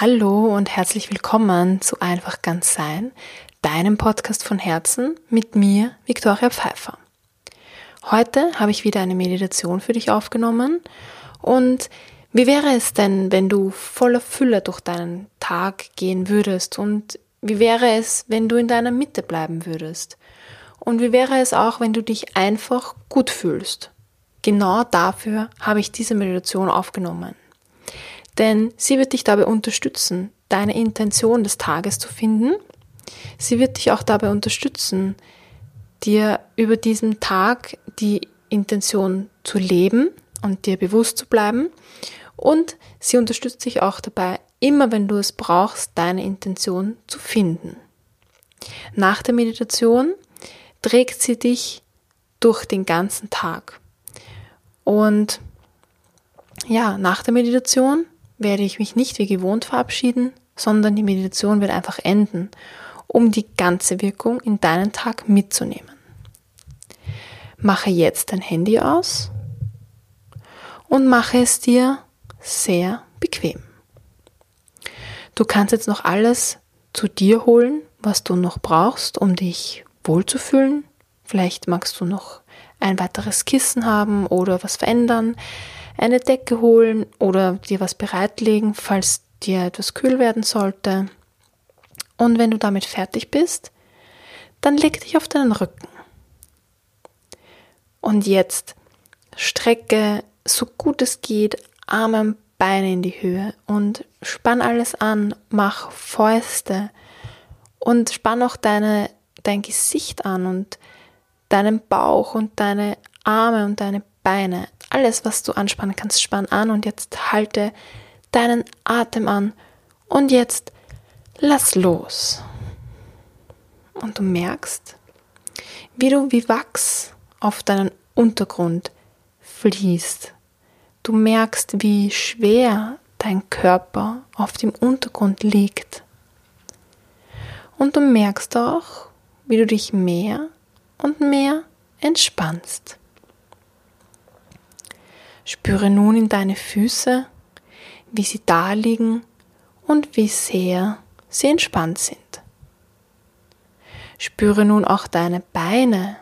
Hallo und herzlich willkommen zu Einfach ganz sein, deinem Podcast von Herzen mit mir, Viktoria Pfeiffer. Heute habe ich wieder eine Meditation für dich aufgenommen und wie wäre es denn, wenn du voller Fülle durch deinen Tag gehen würdest und wie wäre es, wenn du in deiner Mitte bleiben würdest? Und wie wäre es auch, wenn du dich einfach gut fühlst? Genau dafür habe ich diese Meditation aufgenommen denn sie wird dich dabei unterstützen, deine Intention des Tages zu finden. Sie wird dich auch dabei unterstützen, dir über diesen Tag die Intention zu leben und dir bewusst zu bleiben. Und sie unterstützt dich auch dabei, immer wenn du es brauchst, deine Intention zu finden. Nach der Meditation trägt sie dich durch den ganzen Tag. Und ja, nach der Meditation werde ich mich nicht wie gewohnt verabschieden, sondern die Meditation wird einfach enden, um die ganze Wirkung in deinen Tag mitzunehmen. Mache jetzt dein Handy aus und mache es dir sehr bequem. Du kannst jetzt noch alles zu dir holen, was du noch brauchst, um dich wohlzufühlen. Vielleicht magst du noch ein weiteres Kissen haben oder was verändern eine Decke holen oder dir was bereitlegen, falls dir etwas kühl werden sollte. Und wenn du damit fertig bist, dann leg dich auf deinen Rücken. Und jetzt strecke so gut es geht Arme und Beine in die Höhe und spann alles an, mach Fäuste und spann auch deine, dein Gesicht an und deinen Bauch und deine Arme und deine Beine alles, was du anspannen kannst, spann an und jetzt halte deinen Atem an und jetzt lass los. Und du merkst, wie du wie Wachs auf deinen Untergrund fließt. Du merkst, wie schwer dein Körper auf dem Untergrund liegt. Und du merkst auch, wie du dich mehr und mehr entspannst. Spüre nun in deine Füße, wie sie da liegen und wie sehr sie entspannt sind. Spüre nun auch deine Beine,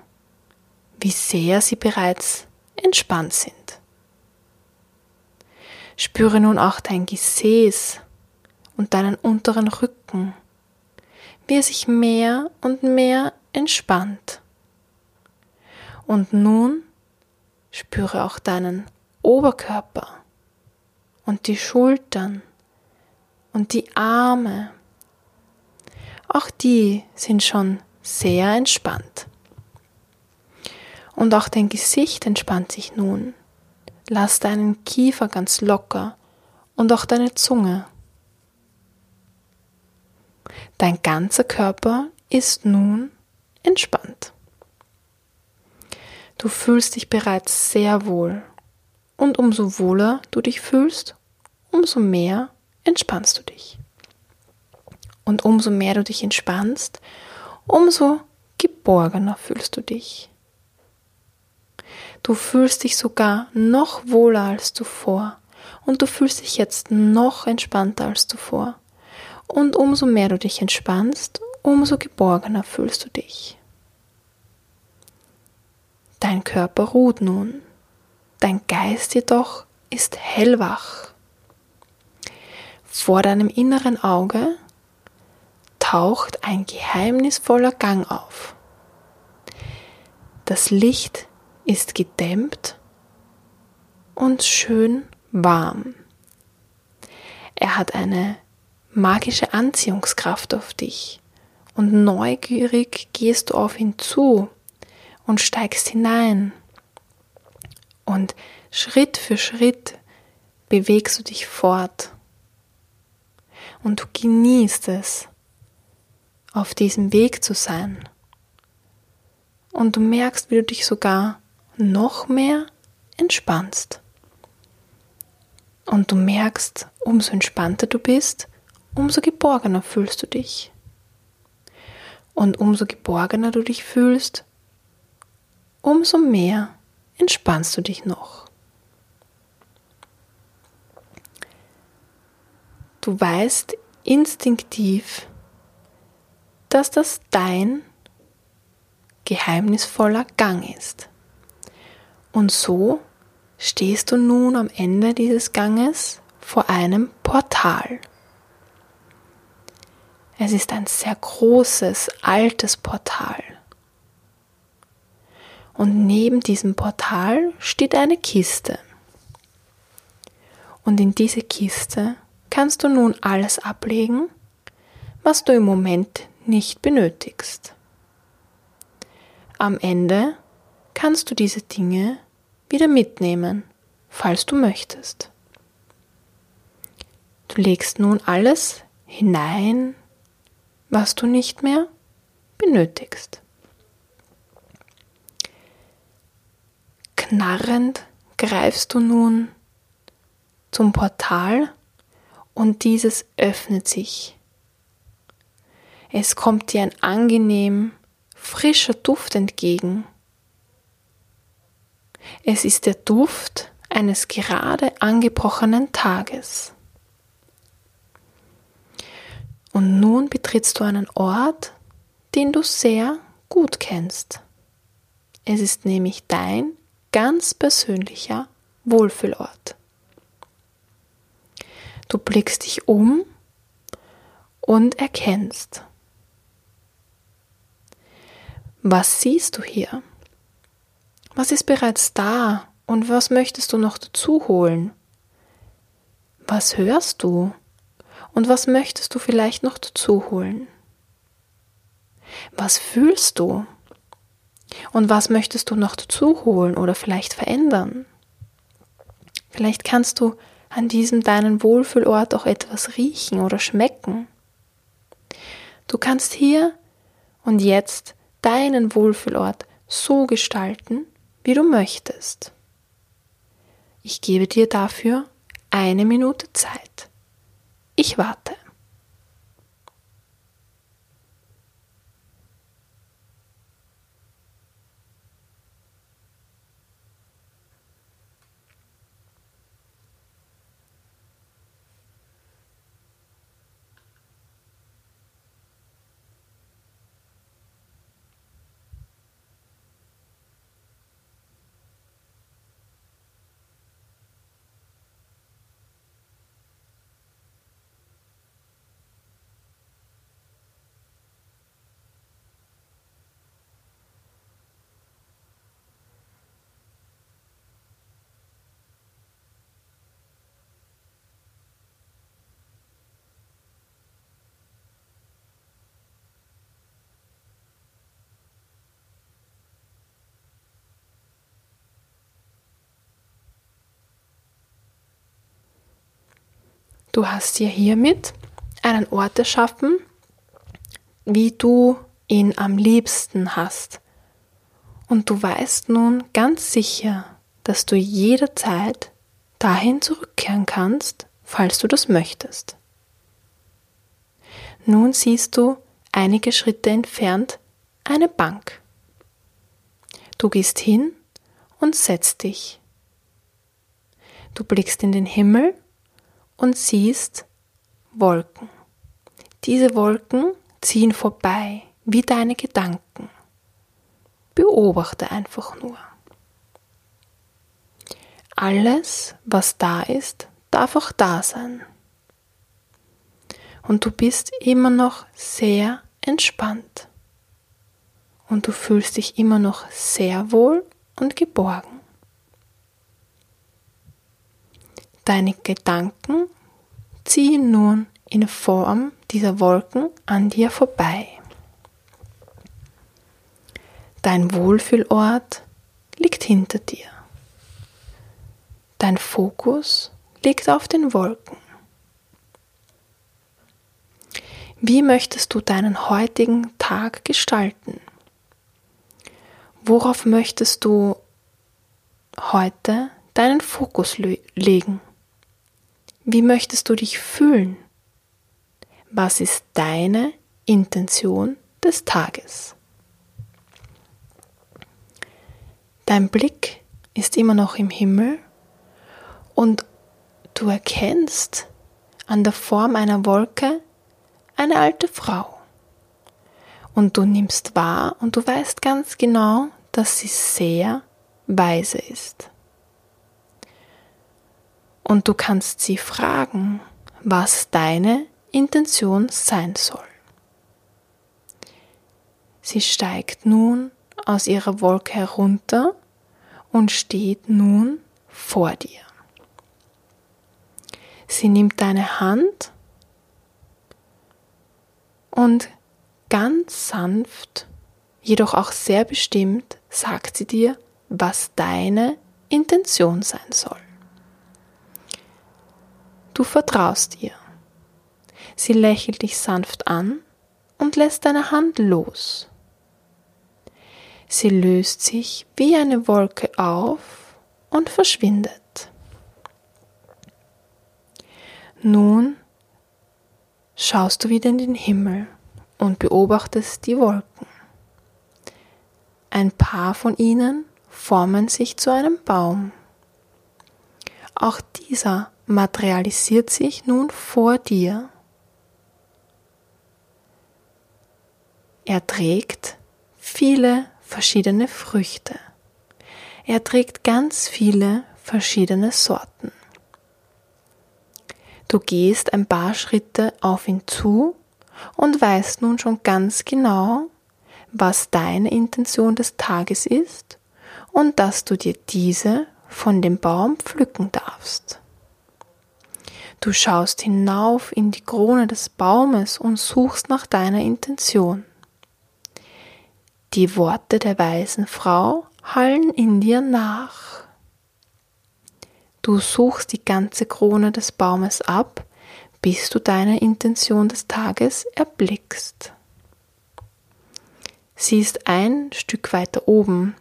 wie sehr sie bereits entspannt sind. Spüre nun auch dein Gesäß und deinen unteren Rücken, wie er sich mehr und mehr entspannt. Und nun spüre auch deinen Oberkörper und die Schultern und die Arme. Auch die sind schon sehr entspannt. Und auch dein Gesicht entspannt sich nun. Lass deinen Kiefer ganz locker und auch deine Zunge. Dein ganzer Körper ist nun entspannt. Du fühlst dich bereits sehr wohl und umso wohler du dich fühlst, umso mehr entspannst du dich. Und umso mehr du dich entspannst, umso geborgener fühlst du dich. Du fühlst dich sogar noch wohler als zuvor und du fühlst dich jetzt noch entspannter als zuvor. Und umso mehr du dich entspannst, umso geborgener fühlst du dich. Dein Körper ruht nun. Dein Geist jedoch ist hellwach. Vor deinem inneren Auge taucht ein geheimnisvoller Gang auf. Das Licht ist gedämmt und schön warm. Er hat eine magische Anziehungskraft auf dich und neugierig gehst du auf ihn zu und steigst hinein. Und Schritt für Schritt bewegst du dich fort. Und du genießt es, auf diesem Weg zu sein. Und du merkst, wie du dich sogar noch mehr entspannst. Und du merkst, umso entspannter du bist, umso geborgener fühlst du dich. Und umso geborgener du dich fühlst, umso mehr entspannst du dich noch. Du weißt instinktiv, dass das dein geheimnisvoller Gang ist. Und so stehst du nun am Ende dieses Ganges vor einem Portal. Es ist ein sehr großes, altes Portal. Und neben diesem Portal steht eine Kiste. Und in diese Kiste kannst du nun alles ablegen, was du im Moment nicht benötigst. Am Ende kannst du diese Dinge wieder mitnehmen, falls du möchtest. Du legst nun alles hinein, was du nicht mehr benötigst. Knarrend greifst du nun zum Portal und dieses öffnet sich. Es kommt dir ein angenehm frischer Duft entgegen. Es ist der Duft eines gerade angebrochenen Tages. Und nun betrittst du einen Ort, den du sehr gut kennst. Es ist nämlich dein ganz persönlicher Wohlfühlort. Du blickst dich um und erkennst. Was siehst du hier? Was ist bereits da und was möchtest du noch dazu holen? Was hörst du? Und was möchtest du vielleicht noch dazu holen? Was fühlst du? Und was möchtest du noch dazu holen oder vielleicht verändern? Vielleicht kannst du an diesem deinen Wohlfühlort auch etwas riechen oder schmecken. Du kannst hier und jetzt deinen Wohlfühlort so gestalten, wie du möchtest. Ich gebe dir dafür eine Minute Zeit. Ich warte. Du hast dir hiermit einen Ort erschaffen, wie du ihn am liebsten hast. Und du weißt nun ganz sicher, dass du jederzeit dahin zurückkehren kannst, falls du das möchtest. Nun siehst du einige Schritte entfernt eine Bank. Du gehst hin und setzt dich. Du blickst in den Himmel und siehst Wolken. Diese Wolken ziehen vorbei wie deine Gedanken. Beobachte einfach nur. Alles, was da ist, darf auch da sein. Und du bist immer noch sehr entspannt. Und du fühlst dich immer noch sehr wohl und geborgen. Deine Gedanken ziehen nun in Form dieser Wolken an dir vorbei. Dein Wohlfühlort liegt hinter dir. Dein Fokus liegt auf den Wolken. Wie möchtest du deinen heutigen Tag gestalten? Worauf möchtest du heute deinen Fokus legen? Wie möchtest du dich fühlen? Was ist deine Intention des Tages? Dein Blick ist immer noch im Himmel und du erkennst an der Form einer Wolke eine alte Frau. Und du nimmst wahr und du weißt ganz genau, dass sie sehr weise ist. Und du kannst sie fragen, was deine Intention sein soll. Sie steigt nun aus ihrer Wolke herunter und steht nun vor dir. Sie nimmt deine Hand und ganz sanft, jedoch auch sehr bestimmt, sagt sie dir, was deine Intention sein soll. Du vertraust ihr. Sie lächelt dich sanft an und lässt deine Hand los. Sie löst sich wie eine Wolke auf und verschwindet. Nun schaust du wieder in den Himmel und beobachtest die Wolken. Ein paar von ihnen formen sich zu einem Baum. Auch dieser materialisiert sich nun vor dir. Er trägt viele verschiedene Früchte. Er trägt ganz viele verschiedene Sorten. Du gehst ein paar Schritte auf ihn zu und weißt nun schon ganz genau, was deine Intention des Tages ist und dass du dir diese von dem Baum pflücken darfst. Du schaust hinauf in die Krone des Baumes und suchst nach deiner Intention. Die Worte der weisen Frau hallen in dir nach. Du suchst die ganze Krone des Baumes ab, bis du deine Intention des Tages erblickst. Sie ist ein Stück weiter oben,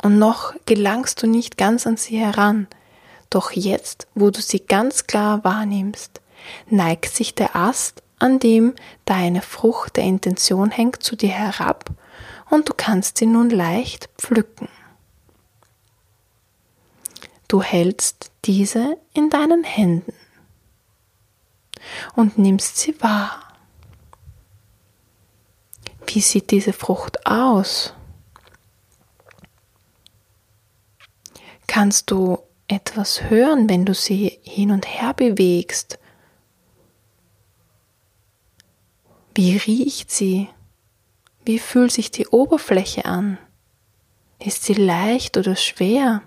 und noch gelangst du nicht ganz an sie heran, doch jetzt, wo du sie ganz klar wahrnimmst, neigt sich der Ast, an dem deine Frucht der Intention hängt, zu dir herab und du kannst sie nun leicht pflücken. Du hältst diese in deinen Händen und nimmst sie wahr. Wie sieht diese Frucht aus? Kannst du etwas hören, wenn du sie hin und her bewegst? Wie riecht sie? Wie fühlt sich die Oberfläche an? Ist sie leicht oder schwer?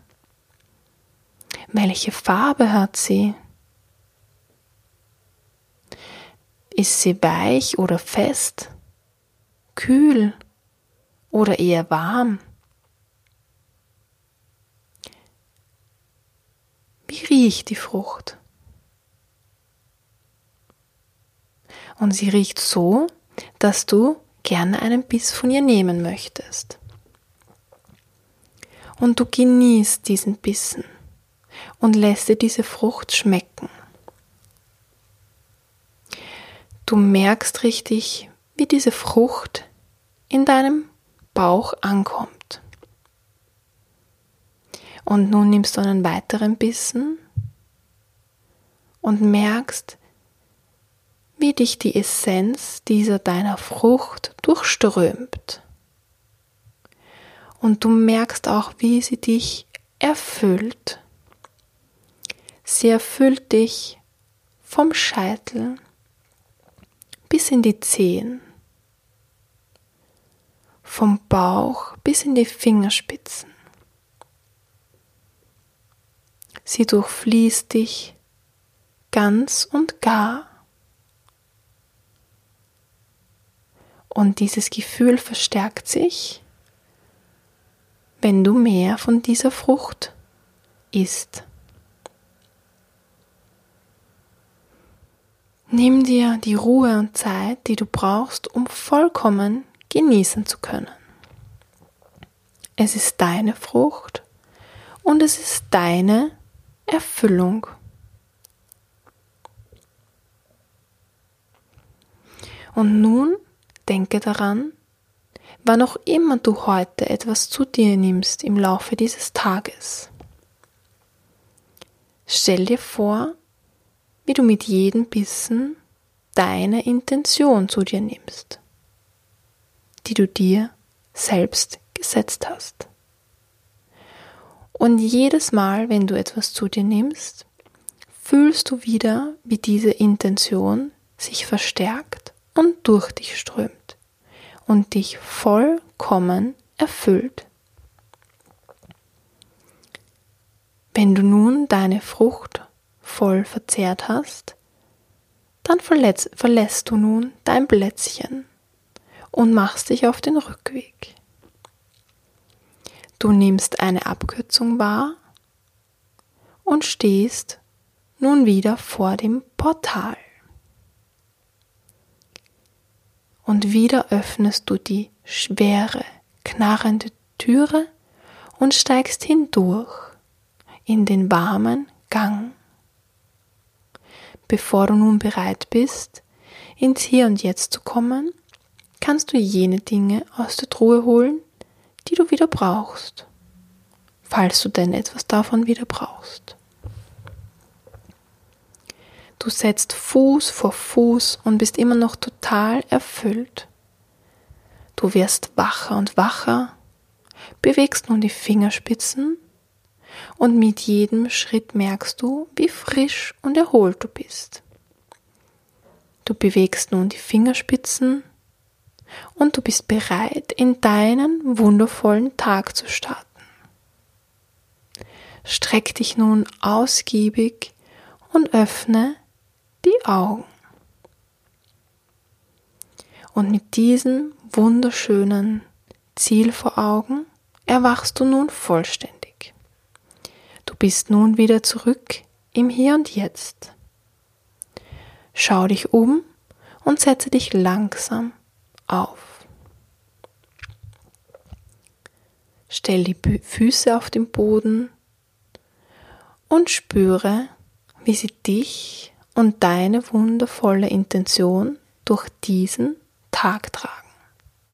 Welche Farbe hat sie? Ist sie weich oder fest? Kühl oder eher warm? Wie riecht die Frucht? Und sie riecht so, dass du gerne einen Biss von ihr nehmen möchtest. Und du genießt diesen Bissen und lässt dir diese Frucht schmecken. Du merkst richtig, wie diese Frucht in deinem Bauch ankommt. Und nun nimmst du einen weiteren Bissen und merkst, wie dich die Essenz dieser deiner Frucht durchströmt. Und du merkst auch, wie sie dich erfüllt. Sie erfüllt dich vom Scheitel bis in die Zehen, vom Bauch bis in die Fingerspitzen. Sie durchfließt dich ganz und gar. Und dieses Gefühl verstärkt sich, wenn du mehr von dieser Frucht isst. Nimm dir die Ruhe und Zeit, die du brauchst, um vollkommen genießen zu können. Es ist deine Frucht und es ist deine Erfüllung. Und nun Denke daran, wann auch immer du heute etwas zu dir nimmst im Laufe dieses Tages. Stell dir vor, wie du mit jedem Bissen deine Intention zu dir nimmst, die du dir selbst gesetzt hast. Und jedes Mal, wenn du etwas zu dir nimmst, fühlst du wieder, wie diese Intention sich verstärkt und durch dich strömt und dich vollkommen erfüllt. Wenn du nun deine Frucht voll verzehrt hast, dann verlässt du nun dein Plätzchen und machst dich auf den Rückweg. Du nimmst eine Abkürzung wahr und stehst nun wieder vor dem Portal. Und wieder öffnest du die schwere, knarrende Türe und steigst hindurch in den warmen Gang. Bevor du nun bereit bist, ins Hier und Jetzt zu kommen, kannst du jene Dinge aus der Truhe holen, die du wieder brauchst, falls du denn etwas davon wieder brauchst. Du setzt Fuß vor Fuß und bist immer noch total erfüllt. Du wirst wacher und wacher, bewegst nun die Fingerspitzen und mit jedem Schritt merkst du, wie frisch und erholt du bist. Du bewegst nun die Fingerspitzen und du bist bereit, in deinen wundervollen Tag zu starten. Streck dich nun ausgiebig und öffne die Augen. Und mit diesem wunderschönen Ziel vor Augen erwachst du nun vollständig. Du bist nun wieder zurück im Hier und Jetzt. Schau dich um und setze dich langsam auf. Stell die Füße auf den Boden und spüre, wie sie dich und deine wundervolle Intention durch diesen Tag tragen.